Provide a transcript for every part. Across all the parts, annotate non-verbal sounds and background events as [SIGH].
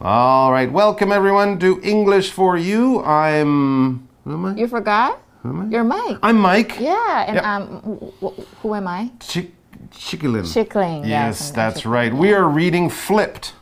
All right, welcome everyone to English for You. I'm. Who am I? You forgot? Who am I? You're Mike. I'm Mike. yeah, and Yep. um, wh- wh- who am I? Chick- Chicklin. Chickling. Yes, that's Chickling. right. We are reading Flipped.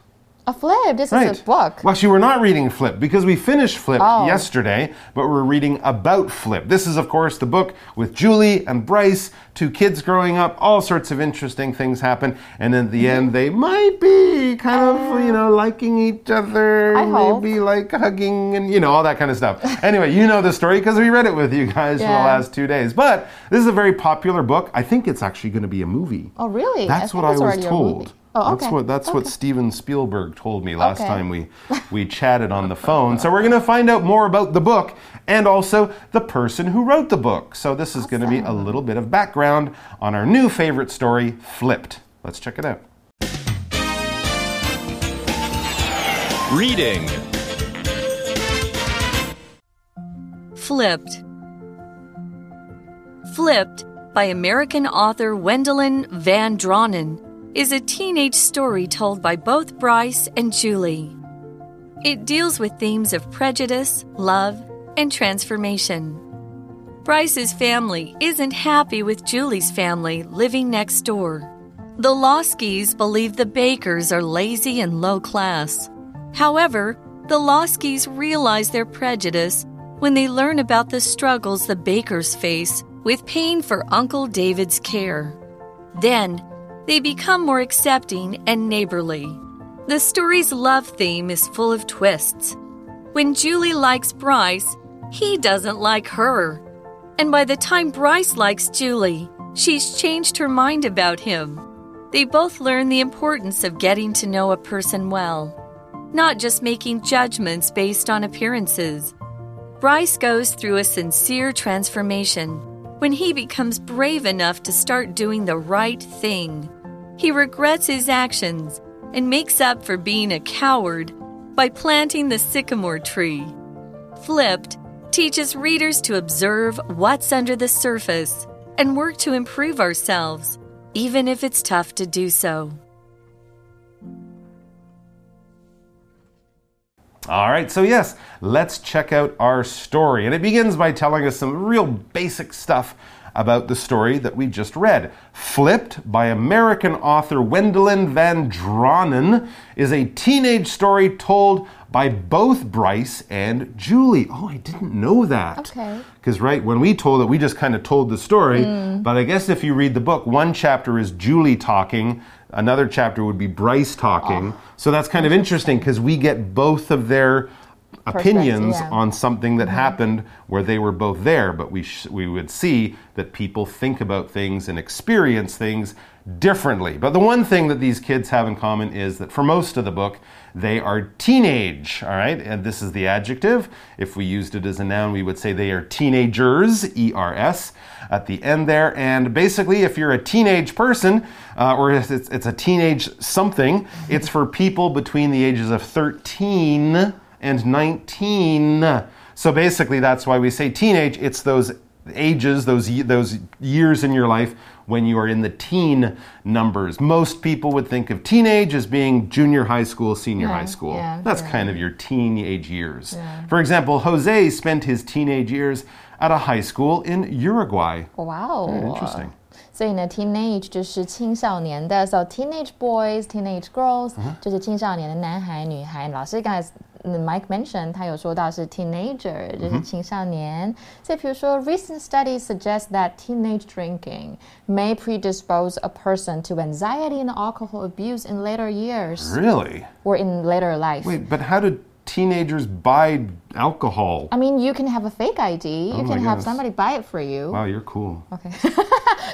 A flip. This Right. is a book. Well, actually, we're not reading Flip because we finished Flip Oh. yesterday, but we're reading about Flip. This is, of course, the book with Julie and Bryce, two kids growing up. All sorts of interesting things happen, and at the end, they might be kind of, uh, you know, liking each other, I hope. maybe like hugging, and you know, all that kind of stuff. anyway, you know the story because we read it with you guys for the last two days. But this is a very popular book. I think it's actually going to be a movie. Oh, really? That's think what I was already a movie. told. Oh, That's what that's what Steven Spielberg told me last Okay. time we [LAUGHS] we chatted on the phone. So we're going to find out more about the book and also the person who wrote the book. So this is going to be a little bit of background on our new favorite story, Flipped. Let's check it out. Reading. Flipped. Flipped by American author Wendelin Van Draanen is a teenage story told by both Bryce and Julie. It deals with themes of prejudice, love, and transformation. Bryce's family isn't happy with Julie's family living next door. The Loskis believe the Bakers are lazy and low class. However, the Loskis realize their prejudice when they learn about the struggles the Bakers face with paying for Uncle David's care. Then, they become more accepting and neighborly. The story's love theme is full of twists. When Julie likes Bryce, he doesn't like her. And by the time Bryce likes Julie, she's changed her mind about him. They both learn the importance of getting to know a person well, not just making judgments based on appearances. Bryce goes through a sincere transformation when he becomes brave enough to start doing the right thing. He regrets his actions and makes up for being a coward by planting the sycamore tree. Flipped teaches readers to observe what's under the surface and work to improve ourselves, even if it's tough to do so. All right, so yes, let's check out our story. And it begins by telling us some real basic stuff about the story that we just read. Flipped by American author Wendelin Van Draanen is a teenage story told by both Bryce and Julie. Oh, I didn't know that. Okay. Because, right, when we told it, we just kind of told the story. Mm. But I guess if you read the book, one chapter is Julie talking, another chapter would be Bryce talking. Ah. So that's kind of interesting because we get both of their opinions yeah. on something that mm-hmm. happened where they were both there. But we, sh- we would see that people think about things and experience things differently. But the one thing that these kids have in common is that for most of the book, they are teenage, all right? And this is the adjective. If we used it as a noun, we would say they are teenagers, E R S, at the end there. And basically, if you're a teenage person, uh, or it's, it's a teenage something, it's for people between the ages of 13 and 19. So basically, that's why we say teenage. It's those ages, those those years in your life when you are in the teen numbers. Most people would think of teenage as being junior high school, senior high school. yeah, That's yeah. kind of your teenage years. For example, Jose spent his teenage years at a high school in Uruguay. 哇哦 Interesting. 所以呢，teenage 就是青少年的，so teenage boys, teenage girls、就是青少年的男孩、女孩。老师刚才嗯 Mike mentioned 他有说到是 teenager，就是青少年。所以比如说，recent studies suggest that teenage drinking may predispose a person to anxiety and alcohol abuse in later years Really? or in later life. Wait, but how do teenagers buy alcohol? I mean, you can have a fake ID. You Oh can my have goodness. somebody buy it for you. Wow, you're cool. OK，[LAUGHS]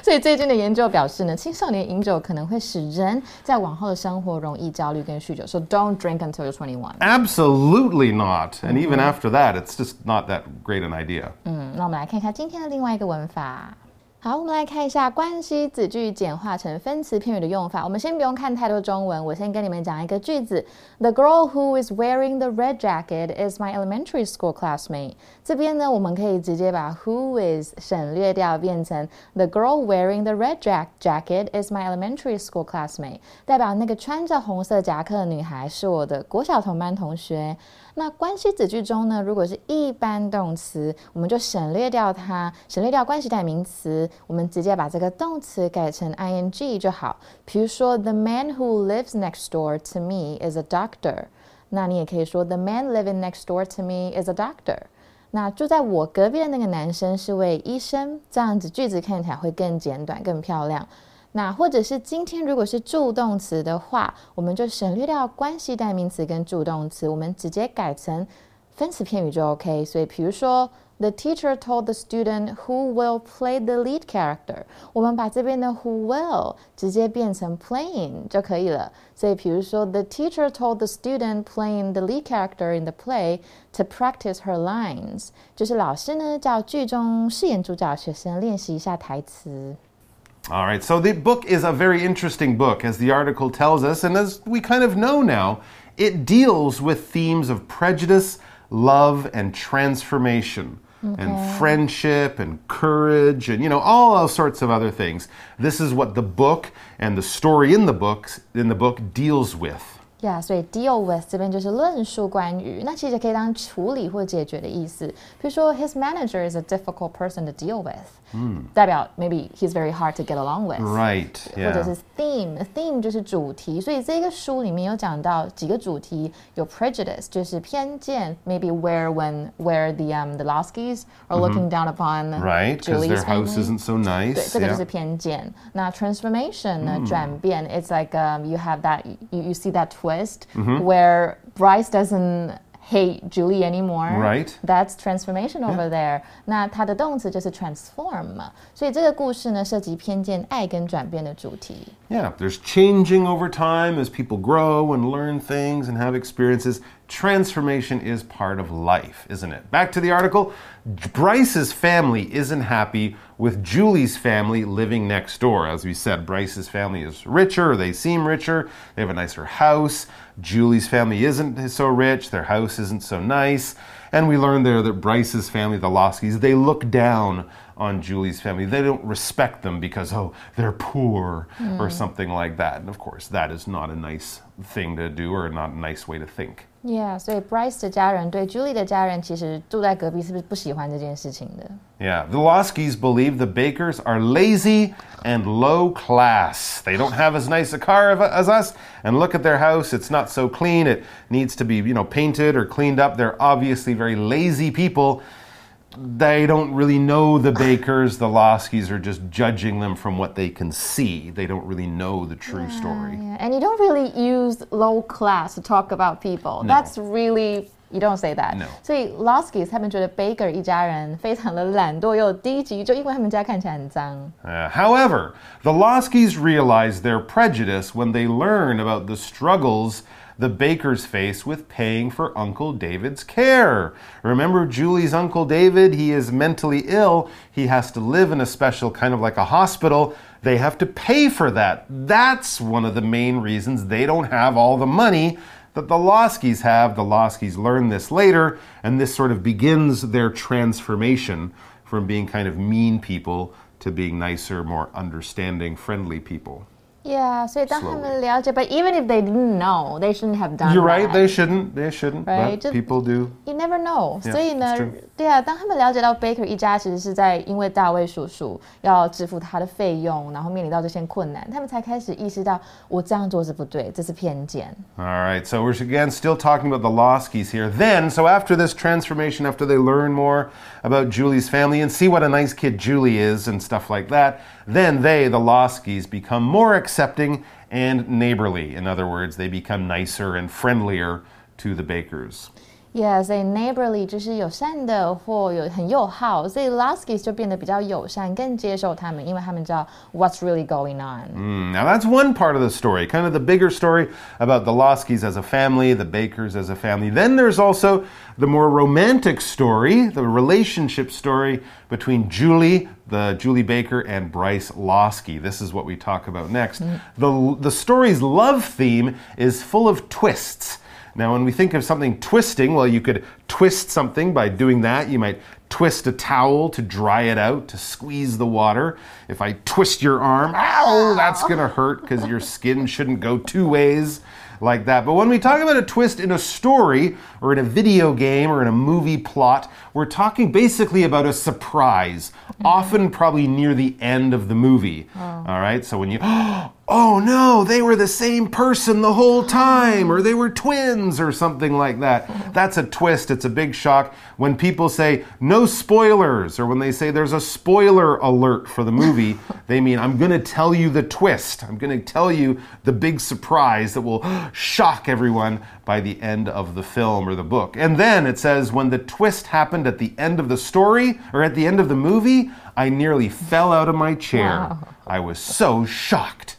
所以最近的研究表示呢，青少年饮酒可能会使人在往后的生活容易焦虑跟酗酒。So don't drink until you're 21。 Absolutely not. And even after that, it's just not that great an idea. 嗯，那我们来看看今天的另外一个文法。 好，我们来看一下关系子句简化成分词片语的用法。我们先不用看太多中文，我先跟你们讲一个句子：The girl who is wearing the red jacket is my elementary school classmate。这边呢，我们可以直接把 who is 省略掉，变成 The girl wearing the red jack jacket is my elementary school classmate，代表那个穿着红色夹克的女孩是我的国小同班同学。那关系子句中呢，如果是一般动词，我们就省略掉它，省略掉关系代名词，我们直接把这个动词改成 ing 就好。比如说，The man who lives next door to me is a doctor。那你也可以说，The man living next door to me is a doctor。那住在我隔壁的那个男生是位医生，这样子句子看起来会更简短、更漂亮。那或者是今天如果是助动词的话，我们就省略掉关系代名词跟助动词，我们直接改成分词片语就 OK。所以比如说，The teacher told the student who will play the lead character，我们把这边的 who will 直接变成 playing 就可以了。所以比如说，The teacher told the student playing the lead character in the play to practice her lines，就是老师呢叫剧中饰演主角学生练习一下台词。All right, so the book is a very interesting book, as the article tells us, and as we kind of know now, it deals with themes of prejudice, love, and transformation. Okay. And friendship and courage and you know all, all sorts of other things. This is what the book and the story in the books in the book deals with. Yeah, Yeah，所以 deal with 这边就是论述关于，那其实可以当处理或解决的意思。比如说，his manager is a difficult person to deal with，嗯，代表 maybe he's very hard to get along with。Right，或者是 theme，theme 就是主题，所以这个书里面有讲到几个主题，有 prejudice 就是偏见，maybe where when where the um the Loskis are looking down upon right because their house isn't so nice。对，这个就是偏见。那 transformation 呢，转变，it's like um you have that you you see that twist。twist mm-hmm. where Bryce doesn't hate Julie anymore. Right. That's transformation over yeah. there. 那它的动词就是 transform 嘛，所以这个故事呢涉及偏见、爱跟转变的主题。Yeah, there's changing over time as people grow and learn things and have experiences. Transformation is part of life, isn't it? Back to the article. Bryce's family isn't happy with Julie's family living next door. As we said, Bryce's family is richer, they seem richer, they have a nicer house. Julie's family isn't so rich, their house isn't so nice. And we learned there that Bryce's family, the Loskis, they look down on Julie's family. They don't respect them because, oh, they're poor mm. or something like that. And of course, that is not a nice thing to do or not a nice way to think. Yeah，所以 Bryce 的家人对 Julie 的家人其实住在隔壁是不是不喜欢这件事情的？Yeah, the Loskis believe the Bakers are lazy and low class. They don't have as nice a car as us, and look at their house. It's not so clean. It needs to be, you know, painted or cleaned up. They're obviously very lazy people they don't really know the Bakers. The Loskis are just judging them from what they can see. They don't really know the true yeah, story. Yeah. And you don't really use low class to talk about people. No. That's really you don't say that. No. 所以 Loskis 他们觉得 Baker 一家人非常的懒惰又低级，就因为他们家看起来很脏。Uh, however, the Loskis realize their prejudice when they learn about the struggles the baker's face with paying for Uncle David's care. Remember Julie's Uncle David? He is mentally ill. He has to live in a special kind of like a hospital. They have to pay for that. That's one of the main reasons they don't have all the money that the Loskis have. The Loskis learn this later, and this sort of begins their transformation from being kind of mean people to being nicer, more understanding, friendly people. Yeah, so but even if they didn't know, they shouldn't have done You're right, that. they shouldn't, they shouldn't. Right, but just- people do. You never know，、Yeah, 所以呢 it's true.，对啊，当他们了解到 Baker so we're again still talking about the Loskis here. Then, so after this transformation, after they learn more about Julie's family and see what a nice kid Julie is and stuff like that, then they, the Loskis, become more accepting and neighborly. In other words, they become nicer and friendlier to the bakers. Yes, they neighborly 就是友善的或有很友好，所以 Loskis 就变得比较友善，更接受他们，因为他们知道 what's really going on. Now that's one part of the story, kind of the bigger story about the Loskis as a family, the Bakers as a family. Then there's also the more romantic story, the relationship story between Julie, the Julie Baker, and Bryce Loski. This is what we talk about next. Mm. The the story's love theme is full of twists. Now, when we think of something twisting, well, you could twist something by doing that. You might twist a towel to dry it out, to squeeze the water. If I twist your arm, ow, that's going to hurt because your skin shouldn't go two ways like that. But when we talk about a twist in a story or in a video game or in a movie plot, we're talking basically about a surprise, mm-hmm. often probably near the end of the movie. Oh. All right, so when you, [GASPS] oh no, they were the same person the whole time, or they were twins, or something like that. Mm-hmm. That's a twist, it's a big shock. When people say no spoilers, or when they say there's a spoiler alert for the movie, [LAUGHS] they mean I'm going to tell you the twist. I'm going to tell you the big surprise that will shock everyone by the end of the film or the book. And then it says when the twist happened at the end of the story or at the end of the movie, I nearly fell out of my chair. I was so shocked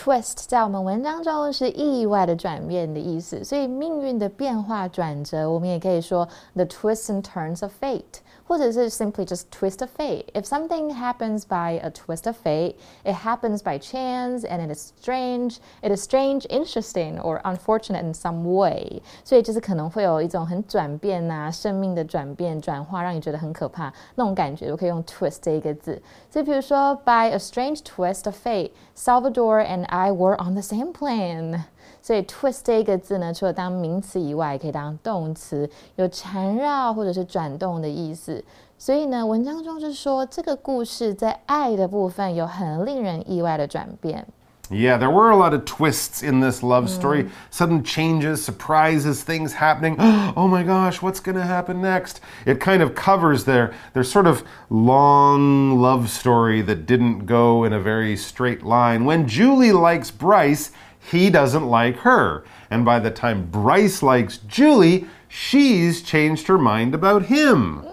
Twist 在我们文章中是意外的转变的意思，所以命运的变化转折，我们也可以说 the twists and turns of fate，或者是 simply just twist of fate. If something happens by a twist of fate, it happens by chance and it is strange, it is strange, interesting or unfortunate in some way. 所以就是可能会有一种很转变啊，生命的转变转化，让你觉得很可怕那种感觉，我可以用 twist 这一个字。所以比如说，by a strange twist of fate, Salvador and I were on the same plane. 所以 twist 这个字呢，除了当名词以外，也可以当动词，有缠绕或者是转动的意思。所以呢，文章中就说，这个故事在爱的部分有很令人意外的转变。Yeah, there were a lot of twists in this love story. Mm. Sudden changes, surprises, things happening. [GASPS] Oh my gosh, what's going to happen next? It kind of covers their their sort of long love story that didn't go in a very straight line. When Julie likes Bryce, he doesn't like her. And by the time Bryce likes Julie, she's changed her mind about him.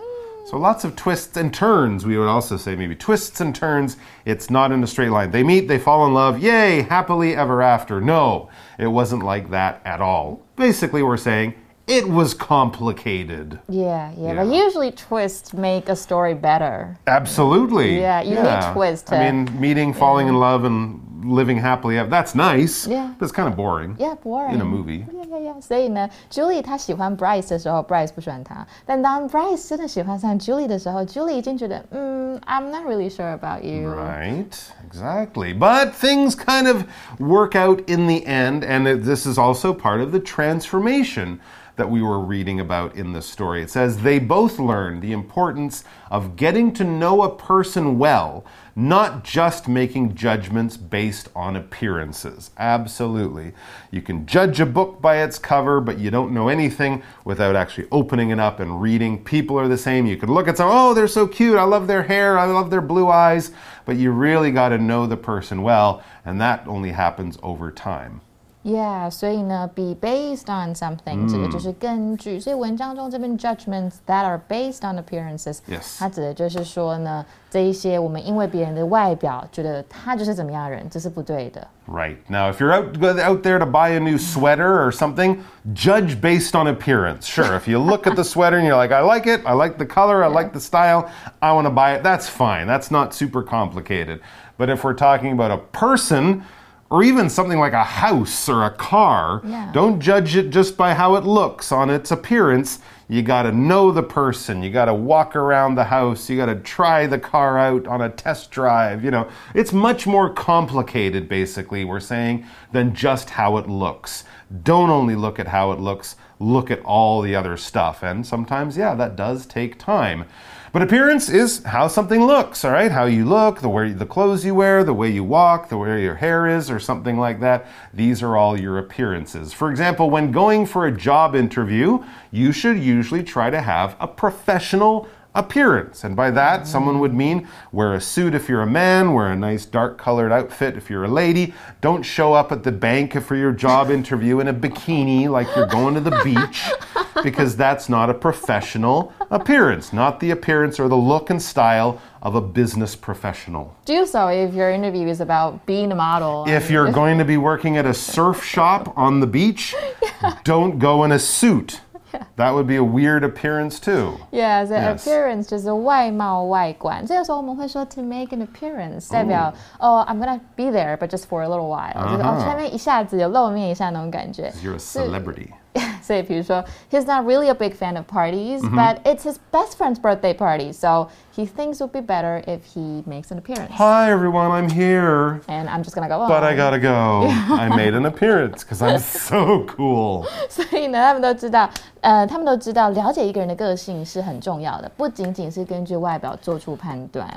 So lots of twists and turns. We would also say maybe twists and turns. It's not in a straight line. They meet, they fall in love, yay, happily ever after. No, it wasn't like that at all. Basically, we're saying it was complicated. Yeah, yeah, but usually twists make a story better. Absolutely. Yeah, you need twist I mean, meeting, falling in love, and living happily ever. That's nice. Yeah. But it's kind of boring. Yeah, boring. In a movie. Yeah, yeah, yeah. 所以呢，Julie 她喜欢 Bryce 的时候，Bryce 不喜欢她。但当 Bryce 真的喜欢上 Julie 的时候，Julie 已经觉得，嗯，I'm not really sure about you。 Right, exactly. But things kind of work out in the end, and it- this is also part of the transformation that we were reading about in the story. It says they both learned the importance of getting to know a person well, not just making judgments based on appearances. Absolutely. You can judge a book by its cover, but you don't know anything without actually opening it up and reading. People are the same. You could look at some, oh, they're so cute. I love their hair. I love their blue eyes. But you really got to know the person well, and that only happens over time. Yeah，所以呢，be based on something，、指的就是根据。所以文章中这边 judgments that are based on appearances， Yes 它指的就是说呢，这一些我们因为别人的外表觉得他就是怎么样的人，这是不对的。 Right. Now, if you're out, go out there to buy a new sweater or something, judge based on appearance. Sure, if you look at the sweater [LAUGHS] and you're like, I like it, I like the color, I like the style, I want to buy it, that's fine. That's not super complicated. But if we're talking about a person, or even something like a house or a car, Yeah. don't judge it just by how it looks on its appearance. You got to know the person. You got to walk around the house. You got to try the car out on a test drive. You know, it's much more complicated, basically, we're saying, than just how it looks. Don't only look at how it looks, look at all the other stuff. And sometimes, yeah, that does take time. But appearance is how something looks, all right? How you look, the way the clothes you wear, the way you walk, the way your hair is, or something like that. These are all your appearances. For example, when going for a job interview, you should usually try to have a professional appearance. And by that, someone would mean wear a suit if you're a man, wear a nice dark colored outfit if you're a lady. Don't show up at the bank for your job [LAUGHS] interview in a bikini like you're going to the beach. because that's not a professional appearance, not the appearance or the look and style of a business professional. Do so if your interview is about being a model. If you're going to be working at a surf shop on the beach, [LAUGHS] don't go in a suit. That would be a weird appearance too. Yeah, the Yes. appearance 就是外貌外观。这个时候我们会说 to make an appearance，代表哦、i m gonna be there but just for a little while，、就是哦，去那边一下子有露面一下那种感觉。 You're a celebrity. [LAUGHS] 所以比如说，he's not really a big fan of parties, but it's his best friend's birthday party, so he thinks it would be better if he makes an appearance. Hi everyone, I'm here. And I'm just gonna go. But I "Oh." gotta go. [LAUGHS] I made an appearance because I'm [LAUGHS] so cool. [LAUGHS] 所以呢，他们都知道，呃，他们都知道，了解一个人的个性是很重要的，不仅仅是根据外表做出判断。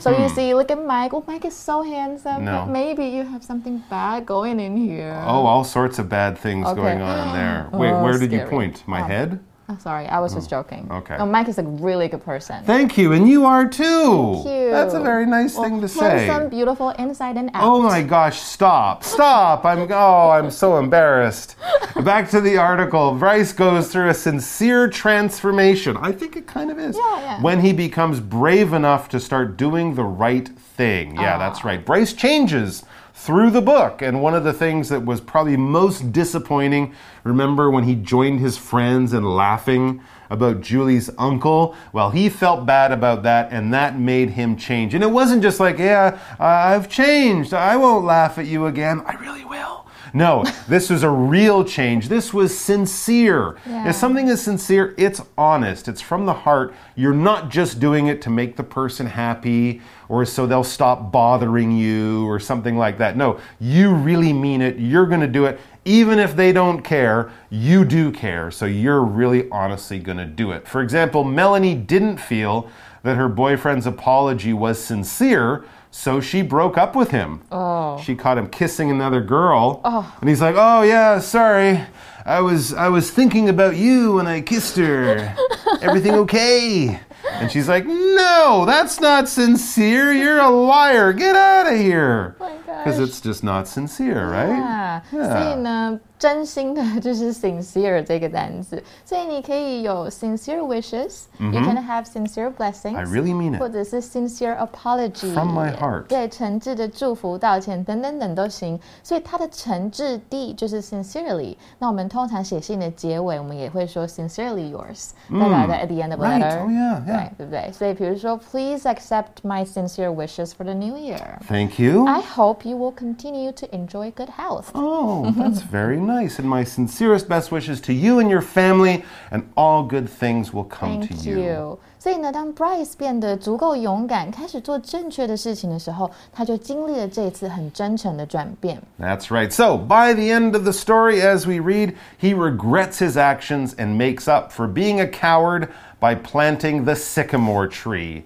So you see, look at Mike. Oh, Mike is so handsome. No. But maybe you have something bad going in here. Oh, all sorts of bad things Okay. going on in there. [GASPS] Wait, Oh, where did you scary. point? My Um, head? Oh, sorry, I was just oh, joking. okay. No, Mike is a really good person. Thank you, and you are too. Thank you. That's a very nice thing to say. Some beautiful, inside and out. Oh my gosh, stop. Stop. I'm oh, I'm so embarrassed. Back to the article. Bryce goes through a sincere transformation. I think it kind of is. Yeah, yeah. When he becomes brave enough to start doing the right thing. Yeah, ah. that's right. Bryce changes through the book. And one of the things that was probably most disappointing, remember when he joined his friends in laughing about Julie's uncle? Well, he felt bad about that, and that made him change. And it wasn't just like, yeah, I've changed. I won't laugh at you again. I really will. No, this was a real change. This was sincere. Yeah. If something is sincere, it's honest, it's from the heart. You're not just doing it to make the person happy or so they'll stop bothering you or something like that. No, you really mean it. You're going to do it. Even if they don't care, you do care. So you're really honestly going to do it. For example, Melanie didn't feel that her boyfriend's apology was sincere. So she broke up with him. Oh. She caught him kissing another girl. Oh. And he's like, "Oh yeah, sorry. I was I was thinking about you when I kissed her. [LAUGHS] Everything okay?" And she's like, "No, that's not sincere. You're a liar. Get out of here." Oh my gosh. Because it's just not sincere, right? Yeah. 所以呢，真心的就是 sincere 这个单词，所以你可以有 sincere wishes，you can have sincere blessings。 I really mean it. 或者是 sincere apology From my heart 对，诚挚的祝福、道歉等等等都行。所以它的诚挚地就是 sincerely。那我们通常写信的结尾，我们也会说 sincerely yours，代表在 at the end of a Right. letter， Oh, yeah, yeah. 对，对不对？所以比如说，Please accept my sincere wishes for the new year. Thank you. I hope you will continue to enjoy good health. Oh, that's very nice. And my sincerest best wishes to you and your family, and all good things will come Thank to you. you. 所以呢，当 Bryce 变得足够勇敢，开始做正确的事情的时候，他就经历了这一次很真诚的转变。 That's right. So, by the end of the story, as we read, he regrets his actions and makes up for being a coward by planting the sycamore tree.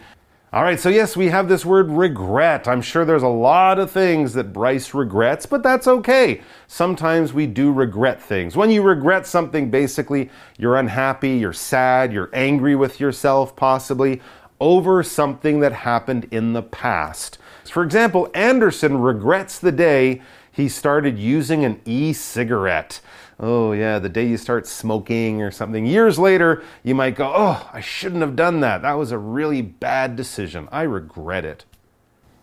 All right, so yes, we have this word regret. I'm sure there's a lot of things that Bryce regrets, but that's okay. Sometimes we do regret things. When you regret something, basically, you're unhappy, you're sad, you're angry with yourself, possibly, over something that happened in the past. For example, Anderson regrets the day he started using an e cigarette. Oh, yeah, the day you start smoking or something. Years later, you might go, Oh, I shouldn't have done that. That was a really bad decision. I regret it.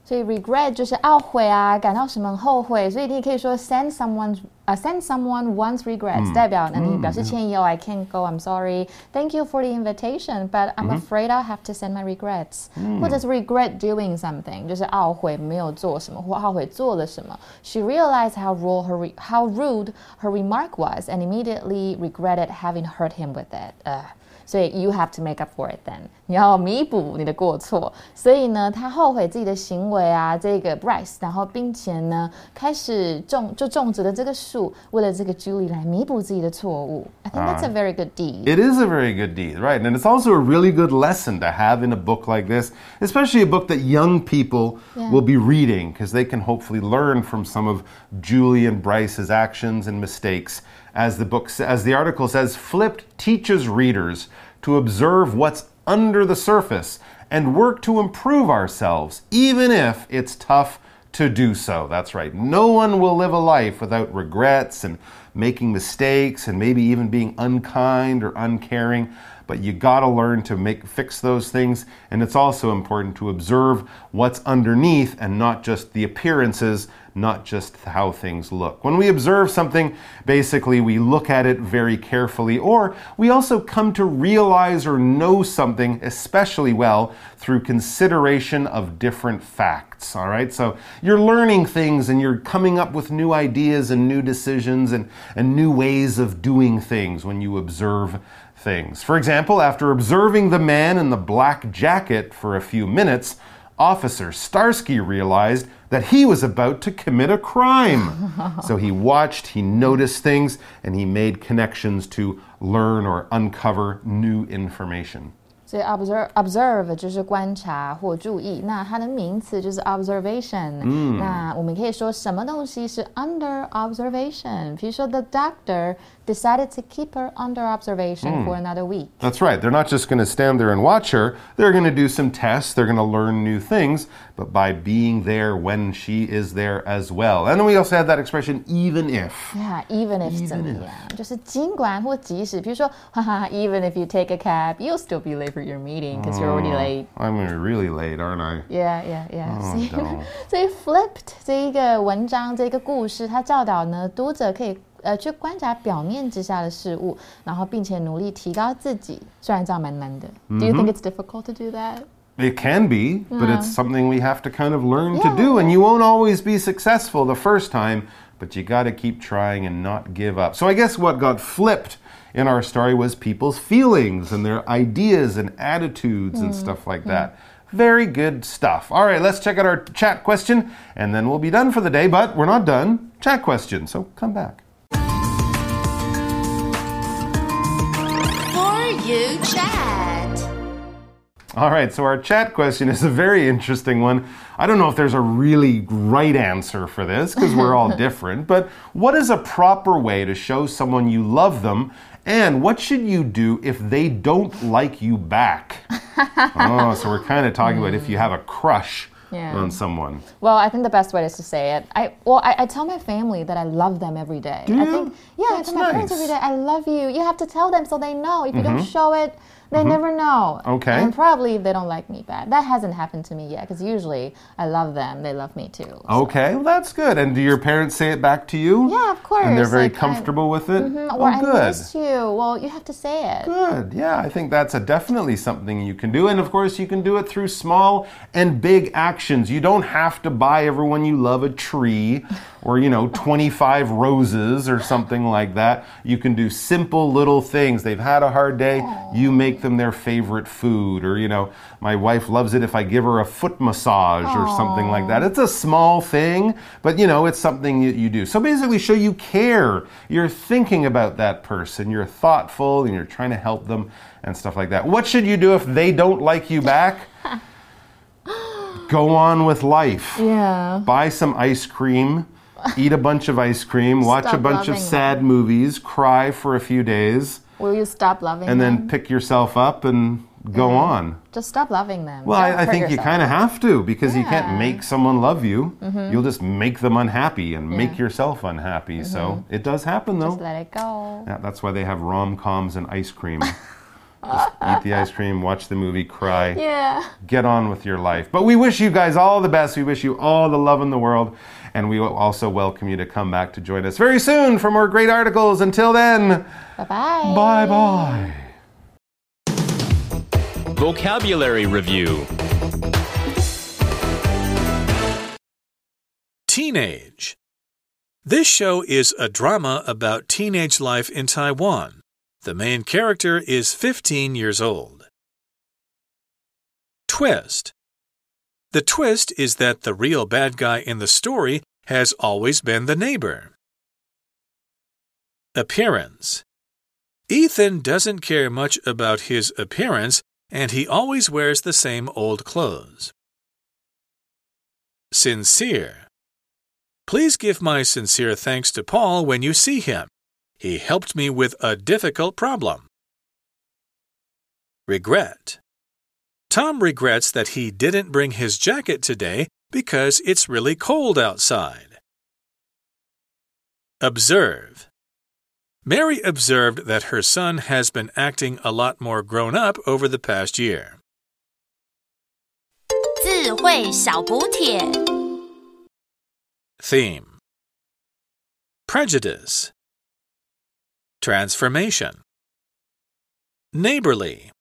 所以 regret 就是懊悔啊，感到什么后悔，所以你也可以说 send someone 啊、send someone one's regrets，、代表那你表示歉意哦、I can't go, I'm sorry. Thank you for the invitation, but I'm afraid I'll have to send my regrets、或者是 regret doing something，就是懊悔没有做什么或懊悔做了什么。She realized how rude her re- how rude her remark was and immediately regretted having hurt him with it. 呃 所以 you have to make up for it then，你要弥补你的过错。所以呢，他后悔自己的行为啊，这个 Bryce，然后并且呢，开始种就种植了这个树，为了这个 Julie 来弥补自己的错误。I think that's a very good deed. It is a very good deed, right? And it's also a really good lesson to have in a book like this, especially a book that young people Yeah. will be reading because they can hopefully learn from some of Julie and Bryce's actions and mistakes. As the book sa- as the article says, flipped teaches readers to observe what's under the surface and work to improve ourselves, even if it's tough to do so. That's right. No one will live a life without regrets and making mistakes and maybe even being unkind or uncaring but you got to learn to make fix those things and it's also important to observe what's underneath and not just the appearances not just how things look. When we observe something, basically we look at it very carefully, or we also come to realize or know something especially well through consideration of different facts. All right, so you're learning things and you're coming up with new ideas and new decisions and, and new ways of doing things when you observe things. For example, after observing the man in the black jacket for a few minutes, Officer Starsky realized that he was about to commit a crime. [LAUGHS] so he watched, he noticed things, and he made connections to learn or uncover new information. 所以 observe observe 就是观察或注意，那它的名词就是 observation。嗯，那我们可以说什么东西是 under observation？比如说，the doctor decided to keep her under observation for another week. That's right. They're not just going to stand there and watch her. They're going to do some tests. They're going to learn new things. But by being there when she is there as well. And then we also had that expression, even if. Yeah, even if [LAUGHS] 怎么样，就是尽管或即使，比如说，哈哈，even if you take a cab, you'll still be late for your meeting because you're already late. I'm really late, aren't I? Yeah, yeah, yeah. Oh, 所以 no. 所以 flipped [LAUGHS] 这一个文章这个故事，它教导呢读者可以 呃去观察表面之下的事物，然后并且努力提高自己。虽然这样蛮难的。Do you think it's difficult to do that? It can be, but it's something we have to kind of learn Yeah. to do. And you won't always be successful the first time, but you got to keep trying and not give up. So I guess what got flipped in our story was people's feelings and their ideas and attitudes and stuff like that. Very good stuff. All right, let's check out our chat question and then we'll be done for the day, but we're not done. Chat question, so come back. You chat. All right, so our chat question is a very interesting one. I don't know if there's a really right answer for this because we're all [LAUGHS] different, but what is a proper way to show someone you love them? And what should you do if they don't like you back? [LAUGHS] oh, so we're kind of talking about if you have a crush Yeah. on someone. Well, I think the best way is to say it. I well, I, I tell my family that I love them every day. I you? think yeah, That's I tell my parents nice. Mm-hmm. every day I love you. You have to tell them so they know. If you don't show it, they never know. Okay. And probably they don't like me back. That hasn't happened to me yet because usually I love them, they love me too. so. Okay, well, that's good. And do your parents say it back to you? Yeah, of course. And they're very like, I- comfortable with it? Mhm, Oh, Or I good. miss you. Well, you have to say it. Good. Yeah, I think that's a definitely something you can do. And of course, you can do it through small and big actions. You don't have to buy everyone you love a tree [LAUGHS] or, you know, 25 roses or something like that. You can do simple little things. They've had a hard day, you make them their favorite food. Or, you know, my wife loves it if I give her a foot massage or something like that. It's a small thing, but, you know, it's something you, you do. So basically, show you care. You're thinking about that person, you're thoughtful, and you're trying to help them and stuff like that. What should you do if they don't like you back? [LAUGHS] Go on with life. Yeah. Buy some ice cream, eat a bunch of ice cream, watch a bunch of sad movies, cry for a few days, Will you stop loving and them? And then pick yourself up and go on. Just stop loving them. Well, Don't I, I think you kind of have to because you Yeah. Mm-hmm. can't make someone love you. You'll just make them unhappy and make yourself unhappy. So it does happen though. Mm-hmm. Just let it go. Yeah, that's why they have rom coms and ice cream. [LAUGHS] Just eat the ice cream, watch the movie, cry, Yeah. get on with your life. But we wish you guys all the best. We wish you all the love in the world. And we will also welcome you to come back to join us very soon for more great articles. Until then, Bye bye. bye bye. Vocabulary Review Teenage. This show is a drama about teenage life in Taiwan. The main character is 15 years old. Twist. The twist is that the real bad guy in the story has always been the neighbor. Appearance. Ethan doesn't care much about his appearance and he always wears the same old clothes. Sincere. Please give my sincere thanks to Paul when you see him. He helped me with a difficult problem. Regret. Tom regrets that he didn't bring his jacket today because it's really cold outside. Observe. Mary observed that her son has been acting a lot more grown up over the past year. 智慧小补帖 Theme Prejudice Transformation. Neighborly